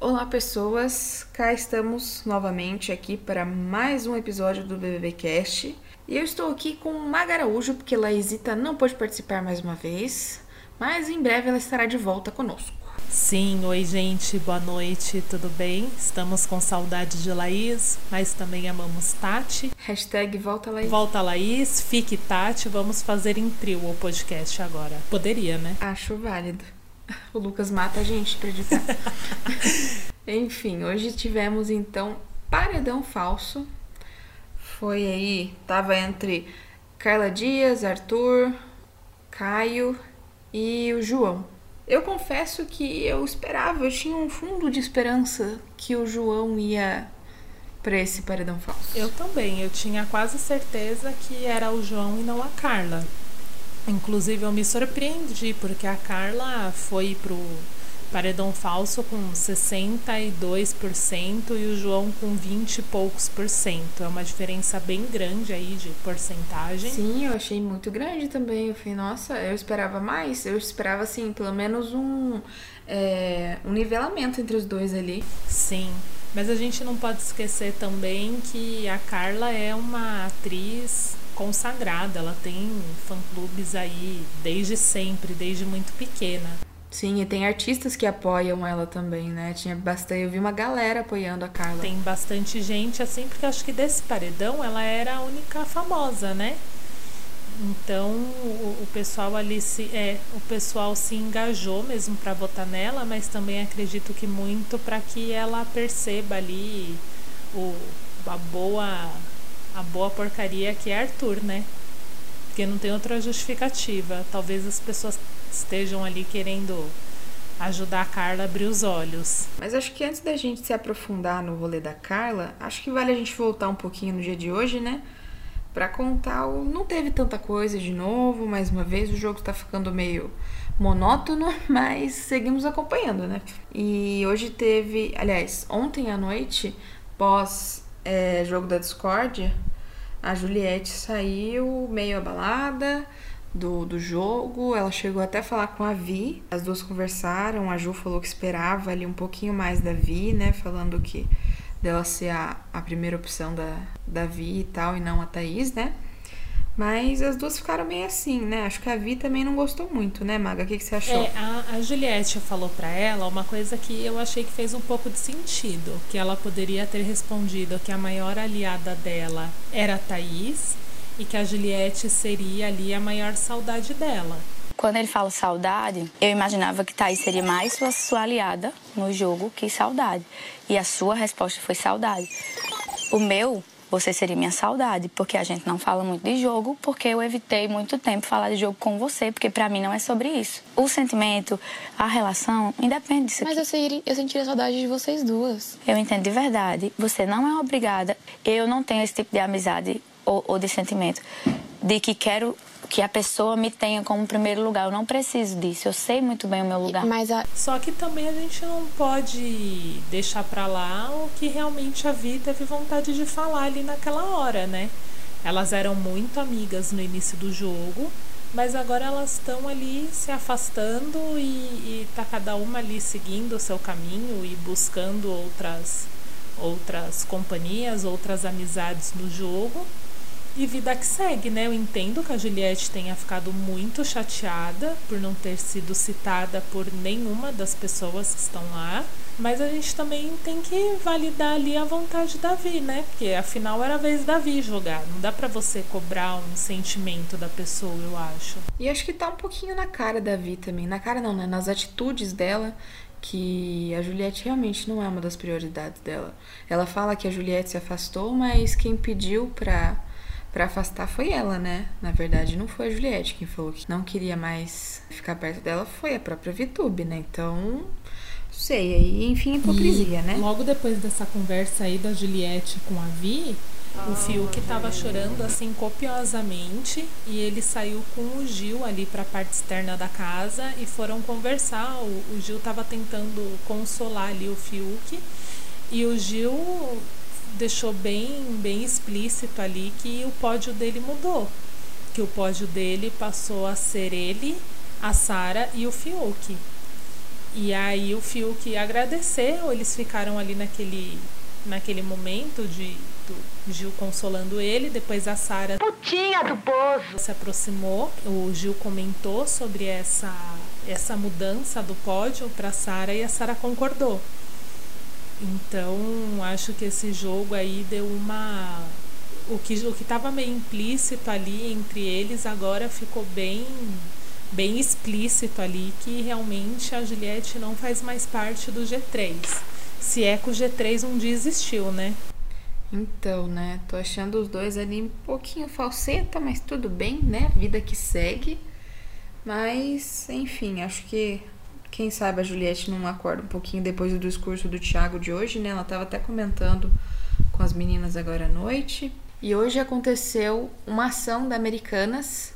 Olá, pessoas. Cá estamos novamente aqui para mais um episódio do BBB Cast. E eu estou aqui com Maga Araújo, porque Laísita não pôde participar mais uma vez, mas em breve ela estará de volta conosco. Sim, oi gente, boa noite, tudo bem? Estamos com saudade de Laís, mas também amamos Tati. Hashtag volta Laís. Volta Laís, fique Tati, vamos fazer em trio o podcast agora. Poderia, né? Acho válido. O Lucas mata a gente pra editar. Enfim, hoje tivemos então paredão falso. Foi aí, tava entre Carla Dias, Arthur, Caio e o João. Eu confesso que eu esperava, eu tinha um fundo de esperança que o João ia para esse paredão falso. Eu também, eu tinha quase certeza que era o João e não a Carla. Inclusive eu me surpreendi porque a Carla foi pro paredão falso com 62% e o João com 20 e poucos por cento. É uma diferença bem grande aí de porcentagem. Sim, eu achei muito grande também. Eu falei, nossa, eu esperava mais. Eu esperava, assim, pelo menos um, é, um nivelamento entre os dois ali. Sim. Mas a gente não pode esquecer também que a Carla é uma atriz consagrada, ela tem fã-clubes aí desde sempre, desde muito pequena. Sim, e tem artistas que apoiam ela também, né? Tinha bastante, eu vi uma galera apoiando a Carla. Tem bastante gente assim, porque acho que desse paredão ela era a única famosa, né? Então o, o pessoal ali se é, o pessoal se engajou mesmo para votar nela, mas também acredito que muito para que ela perceba ali o a boa a boa porcaria que é Arthur, né? Porque não tem outra justificativa. Talvez as pessoas estejam ali querendo ajudar a Carla a abrir os olhos. Mas acho que antes da gente se aprofundar no rolê da Carla, acho que vale a gente voltar um pouquinho no dia de hoje, né? Pra contar o. Não teve tanta coisa de novo, mais uma vez, o jogo tá ficando meio monótono, mas seguimos acompanhando, né? E hoje teve. Aliás, ontem à noite, pós é, jogo da Discord, a Juliette saiu meio abalada do, do jogo. Ela chegou até a falar com a Vi. As duas conversaram. A Ju falou que esperava ali um pouquinho mais da Vi, né? Falando que dela ser a, a primeira opção da, da Vi e tal, e não a Thaís, né? Mas as duas ficaram meio assim, né? Acho que a Vi também não gostou muito, né, Maga? O que, que você achou? É, a, a Juliette falou para ela uma coisa que eu achei que fez um pouco de sentido. Que ela poderia ter respondido que a maior aliada dela era a Thaís e que a Juliette seria ali a maior saudade dela. Quando ele fala saudade, eu imaginava que Thaís seria mais sua, sua aliada no jogo que saudade. E a sua resposta foi saudade. O meu, você seria minha saudade, porque a gente não fala muito de jogo, porque eu evitei muito tempo falar de jogo com você, porque para mim não é sobre isso. O sentimento, a relação, independe disso Mas aqui. eu, sentiria, eu sentiria saudade de vocês duas. Eu entendo de verdade. Você não é obrigada. Eu não tenho esse tipo de amizade ou, ou de sentimento de que quero que a pessoa me tenha como primeiro lugar. Eu não preciso disso. Eu sei muito bem o meu lugar. Mas a, Só que também a gente não pode deixar pra lá o que realmente a Vi teve vontade de falar ali naquela hora, né? Elas eram muito amigas no início do jogo, mas agora elas estão ali se afastando e, e tá cada uma ali seguindo o seu caminho e buscando outras outras companhias, outras amizades no jogo. E vida que segue, né? Eu entendo que a Juliette tenha ficado muito chateada por não ter sido citada por nenhuma das pessoas que estão lá. Mas a gente também tem que validar ali a vontade da Vi, né? Porque afinal era a vez da Vi jogar. Não dá para você cobrar um sentimento da pessoa, eu acho. E acho que tá um pouquinho na cara da Vi também. Na cara não, né? Nas atitudes dela que a Juliette realmente não é uma das prioridades dela. Ela fala que a Juliette se afastou, mas quem pediu pra, pra afastar foi ela, né? Na verdade, não foi a Juliette quem falou que não queria mais ficar perto dela, foi a própria Vitube, né? Então, sei, aí, enfim, hipocrisia, E né? Logo depois dessa conversa aí da Juliette com a Vi, o Fiuk tava chorando assim copiosamente e ele saiu com o Gil ali para a parte externa da casa e foram conversar. O, o Gil tava tentando consolar ali o Fiuk e o Gil deixou bem bem explícito ali que o pódio dele mudou, que o pódio dele passou a ser ele, a Sara e o Fiuk. E aí o Fiuk agradeceu, eles ficaram ali naquele naquele momento de do Gil consolando ele, depois a Sara Putinha do poço. se aproximou, o Gil comentou sobre essa essa mudança do pódio para Sara e a Sara concordou. Então, acho que esse jogo aí deu uma o que o estava meio implícito ali entre eles agora ficou bem bem explícito ali que realmente a Juliette não faz mais parte do G3. Se é que o G3 um dia existiu, né? Então, né? Tô achando os dois ali um pouquinho falseta, mas tudo bem, né? Vida que segue. Mas, enfim, acho que quem sabe a Juliette não acorda um pouquinho depois do discurso do Thiago de hoje, né? Ela tava até comentando com as meninas agora à noite. E hoje aconteceu uma ação da Americanas,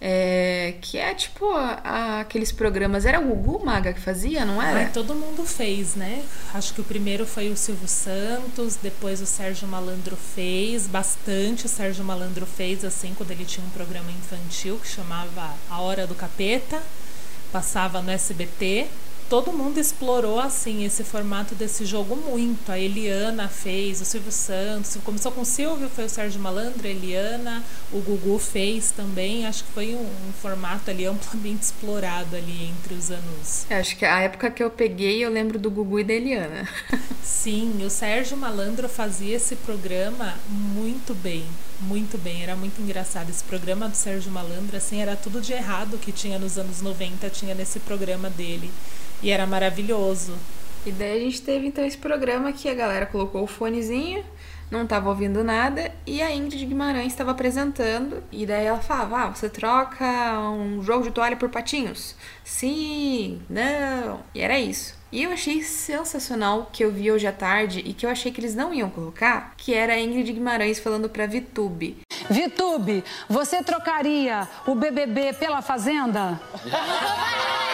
é, que é tipo a- a- aqueles programas. Era o Gugu Maga que fazia, não era? Ai, todo mundo fez, né? Acho que o primeiro foi o Silvio Santos, depois o Sérgio Malandro fez, bastante o Sérgio Malandro fez, assim, quando ele tinha um programa infantil que chamava A Hora do Capeta, passava no SBT. Todo mundo explorou, assim, esse formato desse jogo muito. A Eliana fez, o Silvio Santos, começou com o Silvio, foi o Sérgio Malandro, a Eliana, o Gugu fez também. Acho que foi um, um formato ali amplamente explorado ali entre os anos É, Acho que a época que eu peguei, eu lembro do Gugu e da Eliana. Sim, o Sérgio Malandro fazia esse programa muito bem, muito bem, era muito engraçado. Esse programa do Sérgio Malandro, assim, era tudo de errado que tinha nos anos 90, tinha nesse programa dele. E era maravilhoso. E daí a gente teve então esse programa que a galera colocou o fonezinho, não tava ouvindo nada, e a Ingrid Guimarães estava apresentando, e daí ela falava: Ah, você troca um jogo de toalha por patinhos? Sim, não. E era isso. E eu achei sensacional que eu vi hoje à tarde e que eu achei que eles não iam colocar, que era a Ingrid Guimarães falando pra Vitube. Vitube, você trocaria o BBB pela Fazenda?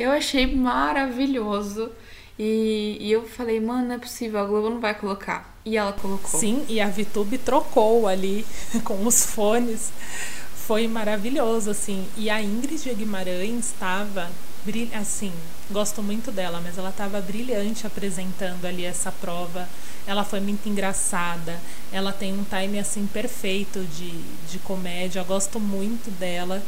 Eu achei maravilhoso. E, e eu falei, mano, não é possível, a Globo não vai colocar. E ela colocou. Sim, e a Vitube trocou ali com os fones. Foi maravilhoso, assim. E a Ingrid Guimarães estava assim, gosto muito dela, mas ela estava brilhante apresentando ali essa prova. Ela foi muito engraçada. Ela tem um time assim perfeito de, de comédia. Eu gosto muito dela.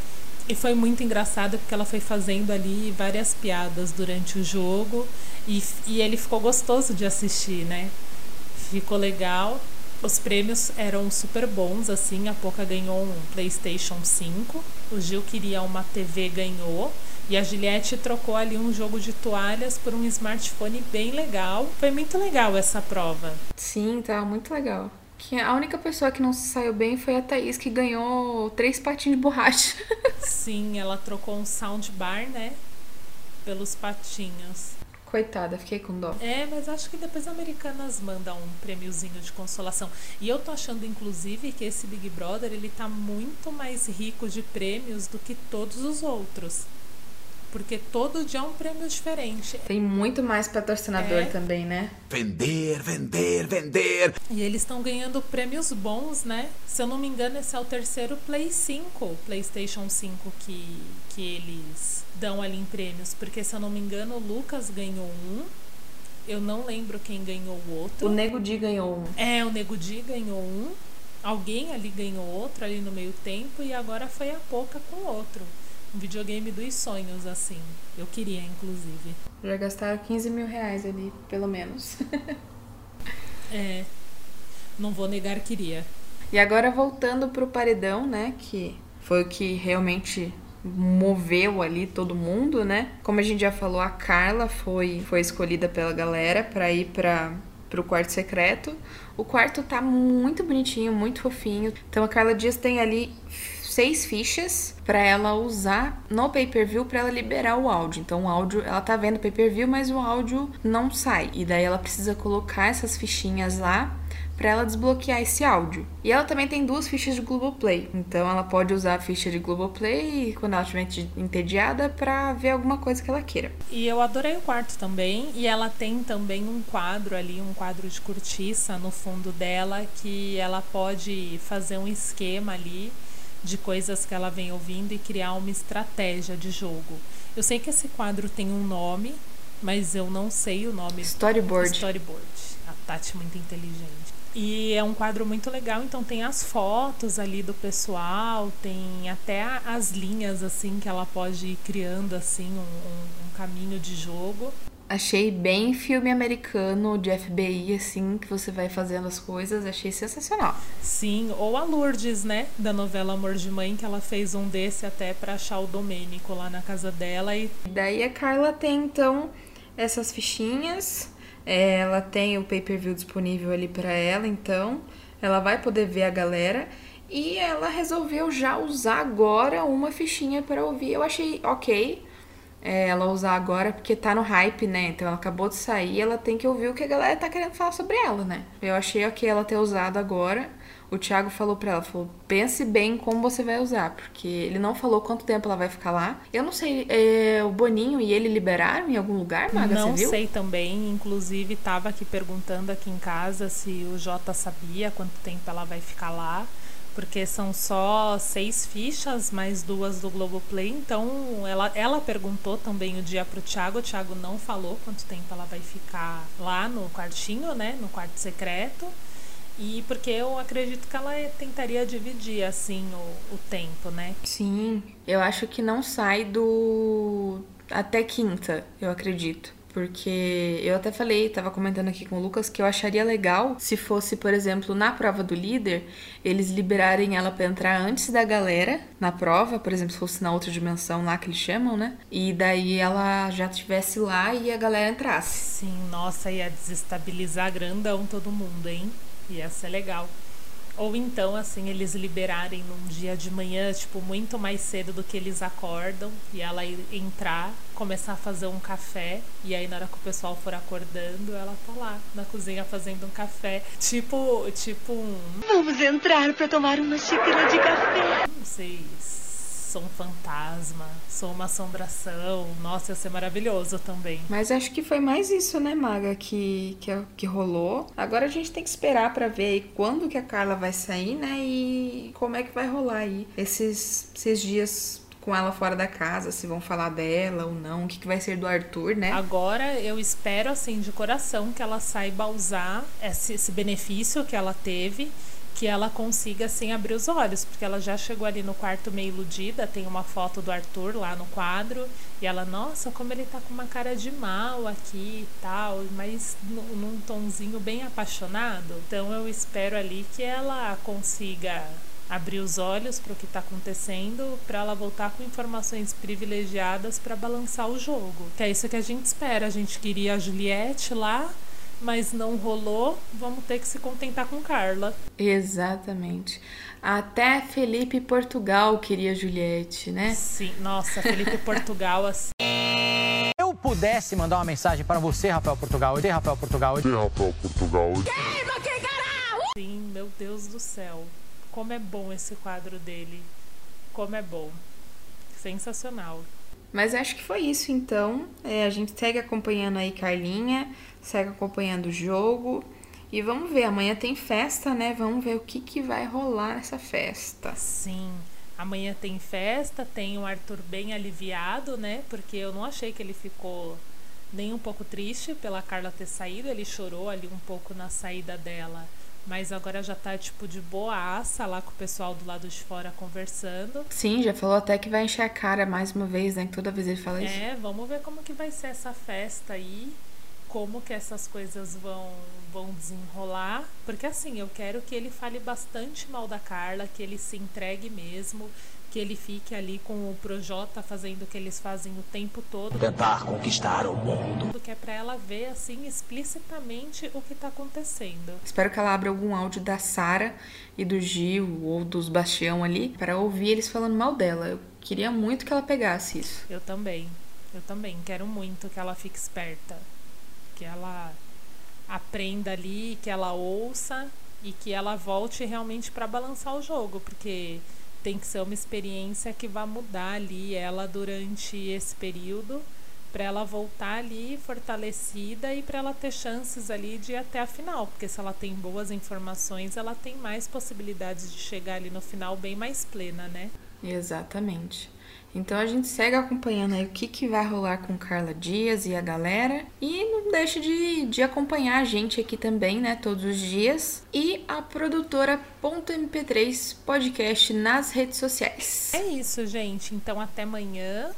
E foi muito engraçado porque ela foi fazendo ali várias piadas durante o jogo e, e ele ficou gostoso de assistir, né? Ficou legal. Os prêmios eram super bons, assim. A Poca ganhou um PlayStation 5. O Gil queria uma TV, ganhou. E a Juliette trocou ali um jogo de toalhas por um smartphone bem legal. Foi muito legal essa prova. Sim, tá muito legal. Que a única pessoa que não se saiu bem foi a Thaís, que ganhou três patinhos de borracha. Sim, ela trocou um soundbar, né? Pelos patinhos. Coitada, fiquei com dó. É, mas acho que depois a Americanas manda um prêmiozinho de consolação. E eu tô achando, inclusive, que esse Big Brother ele tá muito mais rico de prêmios do que todos os outros. Porque todo dia é um prêmio diferente. Tem muito mais patrocinador É. também, né? Vender, vender, vender. E eles estão ganhando prêmios bons, né? Se eu não me engano, esse é o terceiro Play 5, PlayStation 5 que, que eles dão ali em prêmios. Porque se eu não me engano, o Lucas ganhou um. Eu não lembro quem ganhou o outro. O Nego Di ganhou um. É, o Nego Di ganhou um. Alguém ali ganhou outro ali no meio tempo e agora foi a Poca com outro. Um videogame dos sonhos, assim. Eu queria, inclusive. Já gastaram 15 mil reais ali, pelo menos. é. Não vou negar que iria. E agora voltando pro paredão, né? Que foi o que realmente moveu ali todo mundo, né? Como a gente já falou, a Carla foi, foi escolhida pela galera para ir para pro quarto secreto. O quarto tá muito bonitinho, muito fofinho. Então a Carla Dias tem ali seis fichas para ela usar no pay-per-view para ela liberar o áudio. Então o áudio, ela tá vendo pay-per-view, mas o áudio não sai. E daí ela precisa colocar essas fichinhas lá para ela desbloquear esse áudio. E ela também tem duas fichas de Globoplay. Então ela pode usar a ficha de Globoplay quando ela estiver entediada para ver alguma coisa que ela queira. E eu adorei o quarto também. E ela tem também um quadro ali, um quadro de cortiça no fundo dela que ela pode fazer um esquema ali de coisas que ela vem ouvindo e criar uma estratégia de jogo. Eu sei que esse quadro tem um nome, mas eu não sei o nome. Storyboard. Storyboard. A Tati muito inteligente. E é um quadro muito legal, então tem as fotos ali do pessoal, tem até as linhas assim que ela pode ir criando assim um, um, um caminho de jogo. Achei bem filme americano de FBI, assim, que você vai fazendo as coisas. Achei sensacional. Sim, ou a Lourdes, né? Da novela Amor de Mãe, que ela fez um desse até pra achar o Domênico lá na casa dela. E daí a Carla tem, então, essas fichinhas. É, ela tem o pay-per-view disponível ali para ela, então ela vai poder ver a galera. E ela resolveu já usar agora uma fichinha para ouvir. Eu achei ok é, ela usar agora, porque tá no hype, né? Então ela acabou de sair, ela tem que ouvir o que a galera tá querendo falar sobre ela, né? Eu achei ok ela ter usado agora. O Thiago falou pra ela, falou, pense bem como você vai usar, porque ele não falou quanto tempo ela vai ficar lá. Eu não sei, é, o Boninho e ele liberaram em algum lugar, Maga, Não sei também, inclusive tava aqui perguntando aqui em casa se o Jota sabia quanto tempo ela vai ficar lá porque são só seis fichas, mais duas do Globoplay. Então, ela, ela perguntou também o dia pro Thiago. O Thiago não falou quanto tempo ela vai ficar lá no quartinho, né? No quarto secreto. E porque eu acredito que ela tentaria dividir, assim, o, o tempo, né? Sim, eu acho que não sai do. até quinta, eu acredito. Porque eu até falei, tava comentando aqui com o Lucas, que eu acharia legal se fosse, por exemplo, na prova do líder, eles liberarem ela para entrar antes da galera na prova, por exemplo, se fosse na outra dimensão lá que eles chamam, né? E daí ela já estivesse lá e a galera entrasse. Sim, nossa, ia desestabilizar grandão todo mundo, hein? Ia ser legal. Ou então, assim, eles liberarem num dia de manhã, tipo, muito mais cedo do que eles acordam, e ela entrar, começar a fazer um café, e aí na hora que o pessoal for acordando, ela tá lá na cozinha fazendo um café. Tipo, tipo um. Vamos entrar para tomar uma xícara de café. Não sei sou um fantasma, sou uma assombração. Nossa, ia ser maravilhoso também. Mas acho que foi mais isso, né, Maga, que, que, que rolou. Agora a gente tem que esperar para ver aí quando que a Carla vai sair, né? E como é que vai rolar aí esses, esses dias com ela fora da casa, se vão falar dela ou não, o que, que vai ser do Arthur, né? Agora eu espero, assim, de coração, que ela saiba usar esse, esse benefício que ela teve que ela consiga assim abrir os olhos, porque ela já chegou ali no quarto meio iludida, tem uma foto do Arthur lá no quadro, e ela, nossa, como ele tá com uma cara de mal aqui e tal, mas num tonzinho bem apaixonado. Então eu espero ali que ela consiga abrir os olhos para o que está acontecendo, para ela voltar com informações privilegiadas para balançar o jogo. Que é isso que a gente espera. A gente queria a Juliette lá, mas não rolou, vamos ter que se contentar com Carla. Exatamente. Até Felipe Portugal queria Juliette, né? Sim, nossa, Felipe Portugal assim. Eu pudesse mandar uma mensagem para você, Rafael Portugal, e Rafael Portugal, e Rafael Portugal. Sim, meu Deus do céu. Como é bom esse quadro dele. Como é bom. Sensacional. Mas acho que foi isso então. É, a gente segue acompanhando aí Carlinha segue acompanhando o jogo. E vamos ver, amanhã tem festa, né? Vamos ver o que, que vai rolar nessa festa. Sim. Amanhã tem festa, tem o Arthur bem aliviado, né? Porque eu não achei que ele ficou nem um pouco triste pela Carla ter saído. Ele chorou ali um pouco na saída dela, mas agora já tá tipo de boaça lá com o pessoal do lado de fora conversando. Sim, já falou até que vai encher a cara mais uma vez, né? Toda vez ele fala isso. É, vamos ver como que vai ser essa festa aí, como que essas coisas vão vão desenrolar, porque assim, eu quero que ele fale bastante mal da Carla, que ele se entregue mesmo, que ele fique ali com o Projota fazendo o que eles fazem o tempo todo. Tentar conquistar o mundo. Que é pra ela ver, assim, explicitamente o que tá acontecendo. Espero que ela abra algum áudio da Sara e do Gil ou dos Bastião ali para ouvir eles falando mal dela. Eu queria muito que ela pegasse isso. Eu também. Eu também. Quero muito que ela fique esperta. Que ela aprenda ali, que ela ouça e que ela volte realmente para balançar o jogo, porque tem que ser uma experiência que vai mudar ali ela durante esse período para ela voltar ali fortalecida e para ela ter chances ali de ir até a final, porque se ela tem boas informações, ela tem mais possibilidades de chegar ali no final bem mais plena, né? Exatamente. Então a gente segue acompanhando aí o que, que vai rolar com Carla Dias e a galera. E não deixe de, de acompanhar a gente aqui também, né? Todos os dias. E a produtora .mp3 podcast nas redes sociais. É isso, gente. Então até amanhã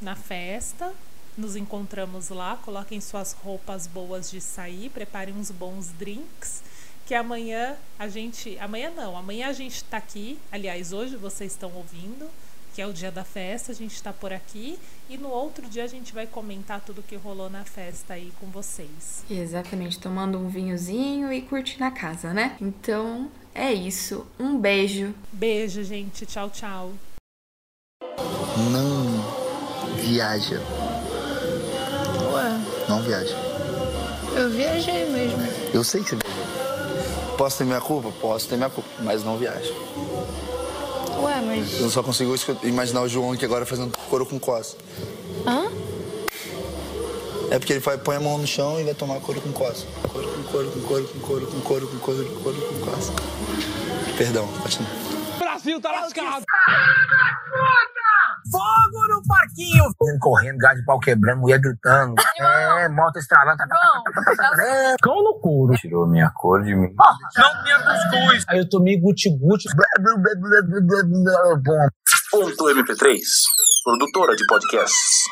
na festa. Nos encontramos lá. Coloquem suas roupas boas de sair. Preparem uns bons drinks que amanhã a gente. Amanhã não, amanhã a gente tá aqui. Aliás, hoje vocês estão ouvindo que é o dia da festa, a gente está por aqui e no outro dia a gente vai comentar tudo que rolou na festa aí com vocês. Exatamente, tomando um vinhozinho e curtindo a casa, né? Então é isso. Um beijo. Beijo, gente. Tchau, tchau. Não viaja. Ué? Não viaja. Eu viajei mesmo. Eu sei que você viajou. Posso ter minha culpa? Posso ter minha culpa, mas não viaja. Ué, mas. Eu só consigo imaginar o João aqui agora fazendo couro com coça. Hã? É porque ele vai, põe a mão no chão e vai tomar couro com coça. Couro com couro, com couro, com couro, com couro, com couro, com couro, com coça. Perdão, continua. Brasil tá lascado! Fogo no parquinho! Correndo, gás de pau quebrando, mulher gritando. É, moto estralando. Cão no couro. Tirou minha cor de mim. Não tinha cuscuz. Aí eu tomei guti-guti. Ponto MP3, produtora de podcasts.